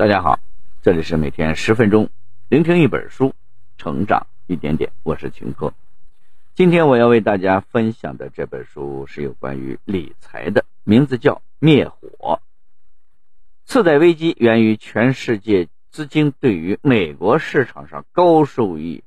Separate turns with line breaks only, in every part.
大家好，这里是每天十分钟，聆听一本书，成长一点点。我是秦科。今天我要为大家分享的这本书是有关于理财的，名字叫《灭火》。次贷危机源于全世界资金对于美国市场上高收益、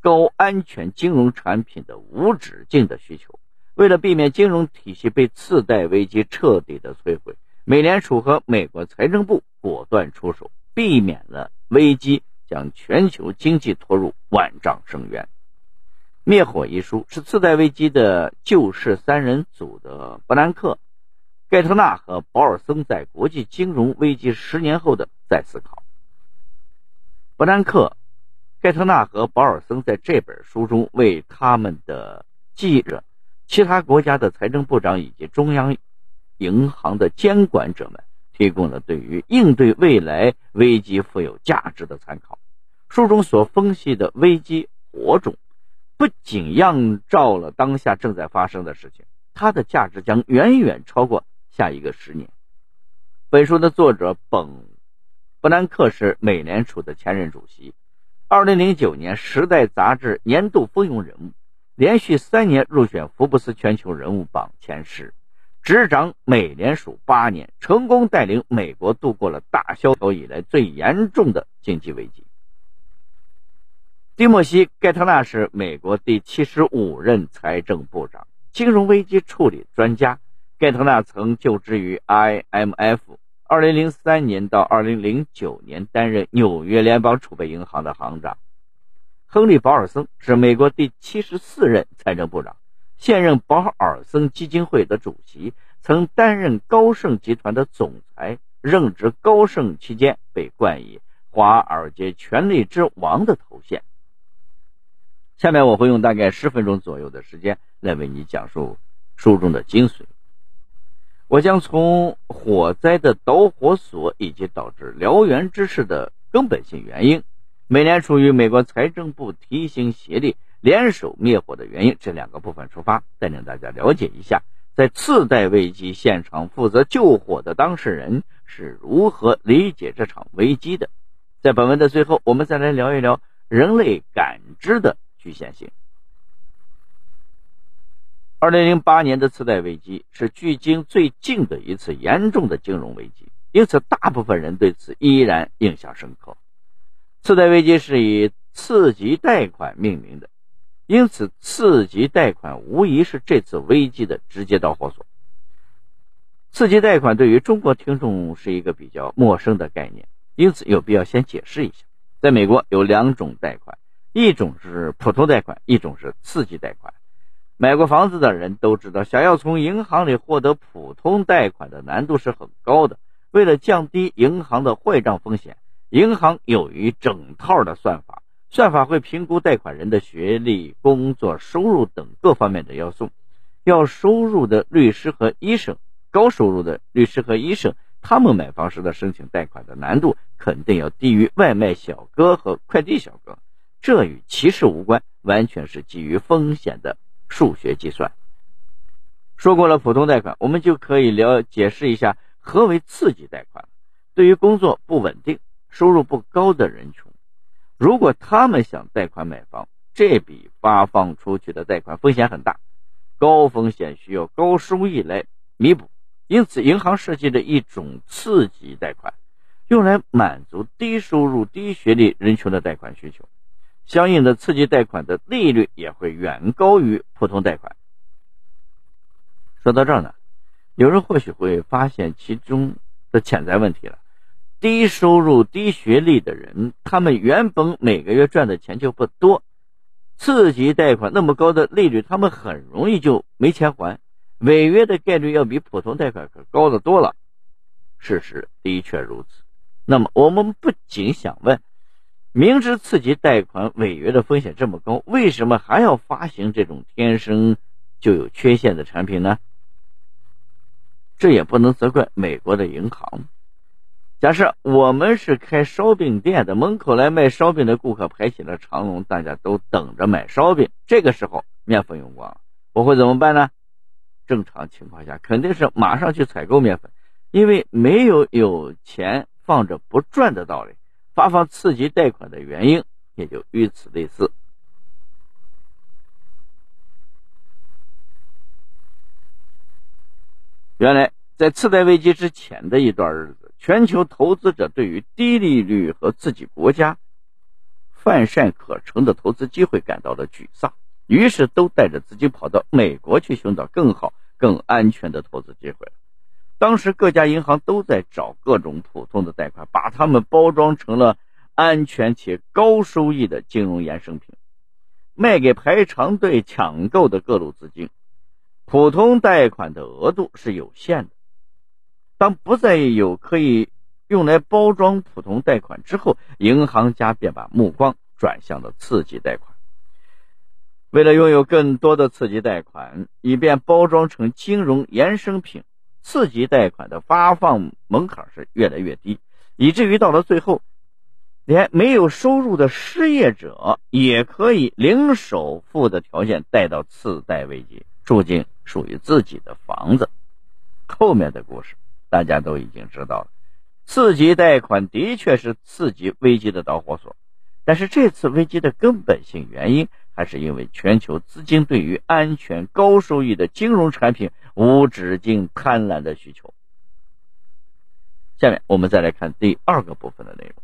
高安全金融产品的无止境的需求。为了避免金融体系被次贷危机彻底的摧毁，美联储和美国财政部。果断出手，避免了危机将全球经济拖入万丈深渊。《灭火》一书是次贷危机的救世三人组的伯南克、盖特纳和保尔森在国际金融危机十年后的再思考。伯南克、盖特纳和保尔森在这本书中为他们的记者、其他国家的财政部长以及中央银行的监管者们。提供了对于应对未来危机富有价值的参考。书中所分析的危机火种，不仅映照了当下正在发生的事情，它的价值将远远超过下一个十年。本书的作者本·布兰克是美联储的前任主席，二零零九年《时代》杂志年度风云人物，连续三年入选福布斯全球人物榜前十。执掌美联储八年，成功带领美国度过了大萧条以来最严重的经济危机。蒂莫西·盖特纳是美国第七十五任财政部长，金融危机处理专家。盖特纳曾就职于 IMF，二零零三年到二零零九年担任纽约联邦储备银行的行长。亨利·保尔森是美国第七十四任财政部长。现任保尔森基金会的主席，曾担任高盛集团的总裁。任职高盛期间，被冠以“华尔街权力之王”的头衔。下面我会用大概十分钟左右的时间来为你讲述书中的精髓。我将从火灾的导火索以及导致燎原之势的根本性原因，美联储与美国财政部提心协力。联手灭火的原因，这两个部分出发，带领大家了解一下，在次贷危机现场负责救火的当事人是如何理解这场危机的。在本文的最后，我们再来聊一聊人类感知的局限性。二零零八年的次贷危机是距今最近的一次严重的金融危机，因此大部分人对此依然印象深刻。次贷危机是以次级贷款命名的。因此，次级贷款无疑是这次危机的直接导火索。次级贷款对于中国听众是一个比较陌生的概念，因此有必要先解释一下。在美国有两种贷款，一种是普通贷款，一种是次级贷款。买过房子的人都知道，想要从银行里获得普通贷款的难度是很高的。为了降低银行的坏账风险，银行有一整套的算法。算法会评估贷款人的学历、工作、收入等各方面的要素。要收入的律师和医生，高收入的律师和医生，他们买房时的申请贷款的难度肯定要低于外卖小哥和快递小哥。这与歧视无关，完全是基于风险的数学计算。说过了普通贷款，我们就可以了解释一下何为次级贷款。对于工作不稳定、收入不高的人群。如果他们想贷款买房，这笔发放出去的贷款风险很大，高风险需要高收益来弥补，因此银行设计了一种刺激贷款，用来满足低收入、低学历人群的贷款需求。相应的，刺激贷款的利率也会远高于普通贷款。说到这儿呢，有人或许会发现其中的潜在问题了。低收入、低学历的人，他们原本每个月赚的钱就不多，次级贷款那么高的利率，他们很容易就没钱还，违约的概率要比普通贷款可高得多了。事实的确如此。那么，我们不仅想问：明知次级贷款违约的风险这么高，为什么还要发行这种天生就有缺陷的产品呢？这也不能责怪美国的银行。假设我们是开烧饼店的，门口来卖烧饼的顾客排起了长龙，大家都等着买烧饼。这个时候面粉用光了，我会怎么办呢？正常情况下肯定是马上去采购面粉，因为没有有钱放着不赚的道理，发放次级贷款的原因也就与此类似。原来，在次贷危机之前的一段日子，全球投资者对于低利率和自己国家泛善可陈的投资机会感到了沮丧，于是都带着资金跑到美国去寻找更好、更安全的投资机会。当时各家银行都在找各种普通的贷款，把它们包装成了安全且高收益的金融衍生品，卖给排长队抢购的各路资金。普通贷款的额度是有限的，当不再有可以用来包装普通贷款之后，银行家便把目光转向了次级贷款。为了拥有更多的次级贷款，以便包装成金融衍生品。次级贷款的发放门槛是越来越低，以至于到了最后，连没有收入的失业者也可以零首付的条件贷到次贷危机，住进属于自己的房子。后面的故事大家都已经知道了。次级贷款的确是次级危机的导火索，但是这次危机的根本性原因。还是因为全球资金对于安全高收益的金融产品无止境贪婪的需求。下面我们再来看第二个部分的内容，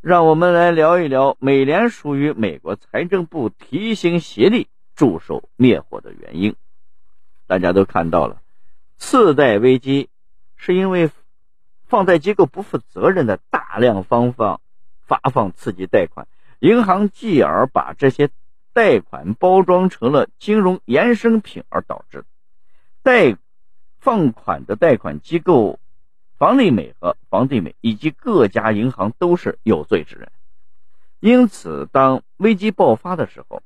让我们来聊一聊美联储与美国财政部提携协力助手灭火的原因。大家都看到了，次贷危机是因为放贷机构不负责任的大量放放发放刺激贷款。银行继而把这些贷款包装成了金融衍生品，而导致贷放款的贷款机构房利美和房地美以及各家银行都是有罪之人。因此，当危机爆发的时候，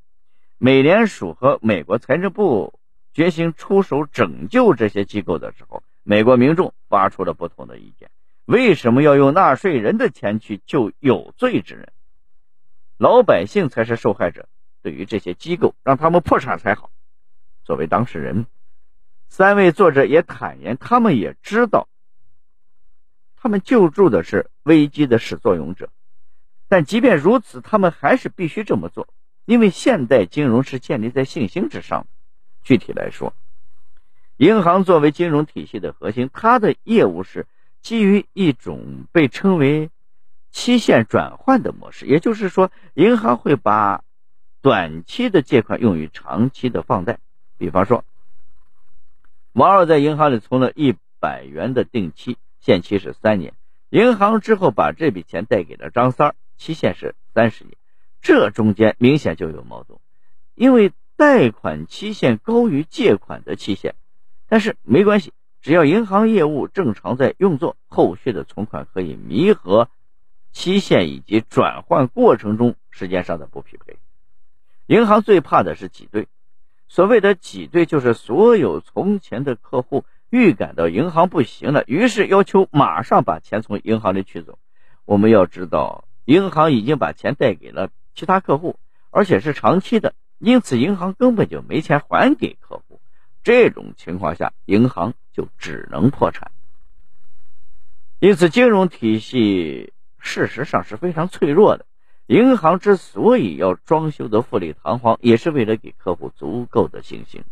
美联储和美国财政部决心出手拯救这些机构的时候，美国民众发出了不同的意见：为什么要用纳税人的钱去救有罪之人？老百姓才是受害者，对于这些机构，让他们破产才好。作为当事人，三位作者也坦言，他们也知道，他们救助的是危机的始作俑者。但即便如此，他们还是必须这么做，因为现代金融是建立在信心之上。具体来说，银行作为金融体系的核心，它的业务是基于一种被称为。期限转换的模式，也就是说，银行会把短期的借款用于长期的放贷。比方说，王二在银行里存了一百元的定期，限期是三年。银行之后把这笔钱贷给了张三儿，期限是三十年。这中间明显就有矛盾，因为贷款期限高于借款的期限。但是没关系，只要银行业务正常在运作，后续的存款可以弥合。期限以及转换过程中时间上的不匹配，银行最怕的是挤兑。所谓的挤兑，就是所有从前的客户预感到银行不行了，于是要求马上把钱从银行里取走。我们要知道，银行已经把钱贷给了其他客户，而且是长期的，因此银行根本就没钱还给客户。这种情况下，银行就只能破产。因此，金融体系。事实上是非常脆弱的。银行之所以要装修的富丽堂皇，也是为了给客户足够的信心。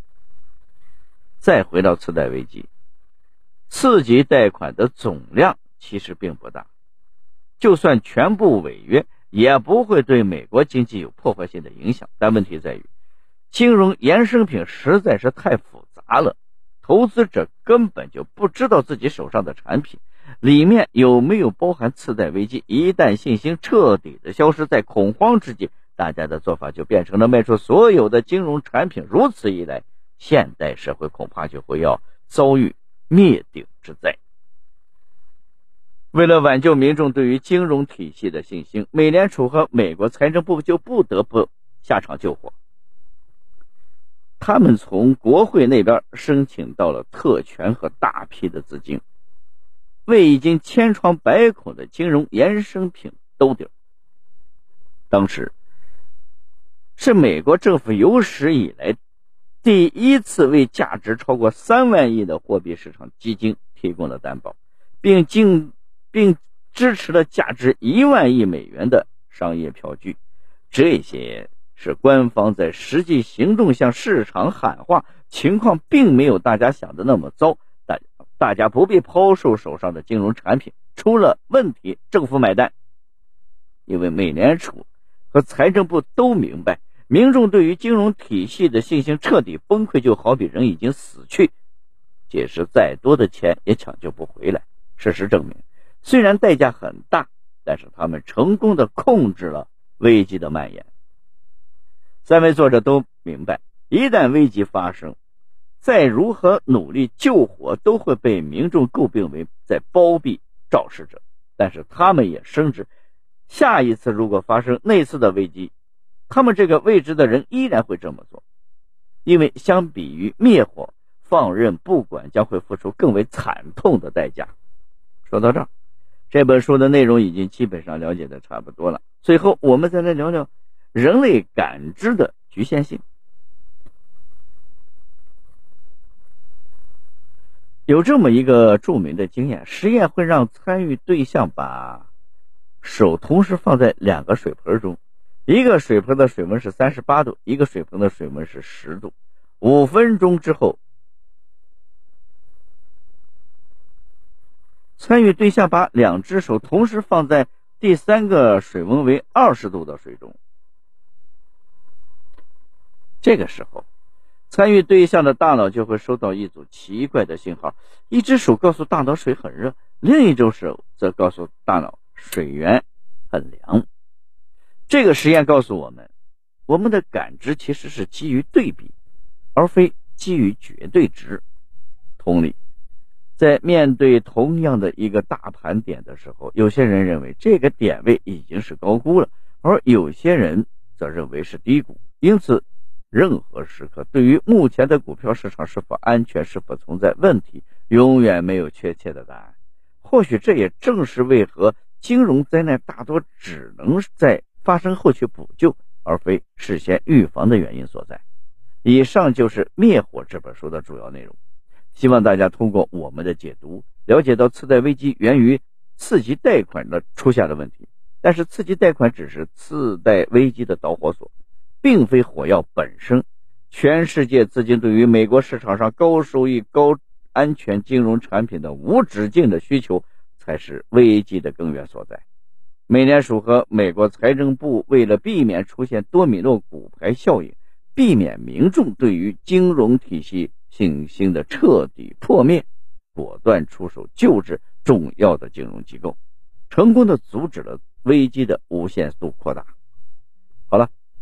再回到次贷危机，次级贷款的总量其实并不大，就算全部违约，也不会对美国经济有破坏性的影响。但问题在于，金融衍生品实在是太复杂了，投资者根本就不知道自己手上的产品。里面有没有包含次贷危机？一旦信心彻底的消失在恐慌之际，大家的做法就变成了卖出所有的金融产品。如此一来，现代社会恐怕就会要遭遇灭顶之灾。为了挽救民众对于金融体系的信心，美联储和美国财政部就不得不下场救火。他们从国会那边申请到了特权和大批的资金。为已经千疮百孔的金融衍生品兜底。当时是美国政府有史以来第一次为价值超过三万亿的货币市场基金提供了担保，并进并支持了价值一万亿美元的商业票据。这些是官方在实际行动向市场喊话，情况并没有大家想的那么糟。大大家不必抛售手上的金融产品，出了问题政府买单。因为美联储和财政部都明白，民众对于金融体系的信心彻底崩溃，就好比人已经死去，即使再多的钱也抢救不回来。事实证明，虽然代价很大，但是他们成功的控制了。危机的蔓延，三位作者都明白，一旦危机发生，再如何努力救火，都会被民众诟病为在包庇肇事者。但是他们也深知，下一次如果发生类似的危机，他们这个位置的人依然会这么做，因为相比于灭火，放任不管将会付出更为惨痛的代价。说到这儿。这本书的内容已经基本上了解的差不多了。最后，我们再来聊聊人类感知的局限性。有这么一个著名的经验：实验会让参与对象把手同时放在两个水盆中，一个水盆的水温是三十八度，一个水盆的水温是十度。五分钟之后。参与对象把两只手同时放在第三个水温为二十度的水中，这个时候，参与对象的大脑就会收到一组奇怪的信号：一只手告诉大脑水很热，另一只手则告诉大脑水源很凉。这个实验告诉我们，我们的感知其实是基于对比，而非基于绝对值。同理。在面对同样的一个大盘点的时候，有些人认为这个点位已经是高估了，而有些人则认为是低估。因此，任何时刻对于目前的股票市场是否安全、是否存在问题，永远没有确切的答案。或许这也正是为何金融灾难大多只能在发生后去补救，而非事先预防的原因所在。以上就是《灭火》这本书的主要内容。希望大家通过我们的解读，了解到次贷危机源于次级贷款的出现的问题。但是，次级贷款只是次贷危机的导火索，并非火药本身。全世界资金对于美国市场上高收益、高安全金融产品的无止境的需求，才是危机的根源所在。美联储和美国财政部为了避免出现多米诺骨牌效应，避免民众对于金融体系。信心的彻底破灭，果断出手救治重要的金融机构，成功的阻止了危机的无限度扩大。好了，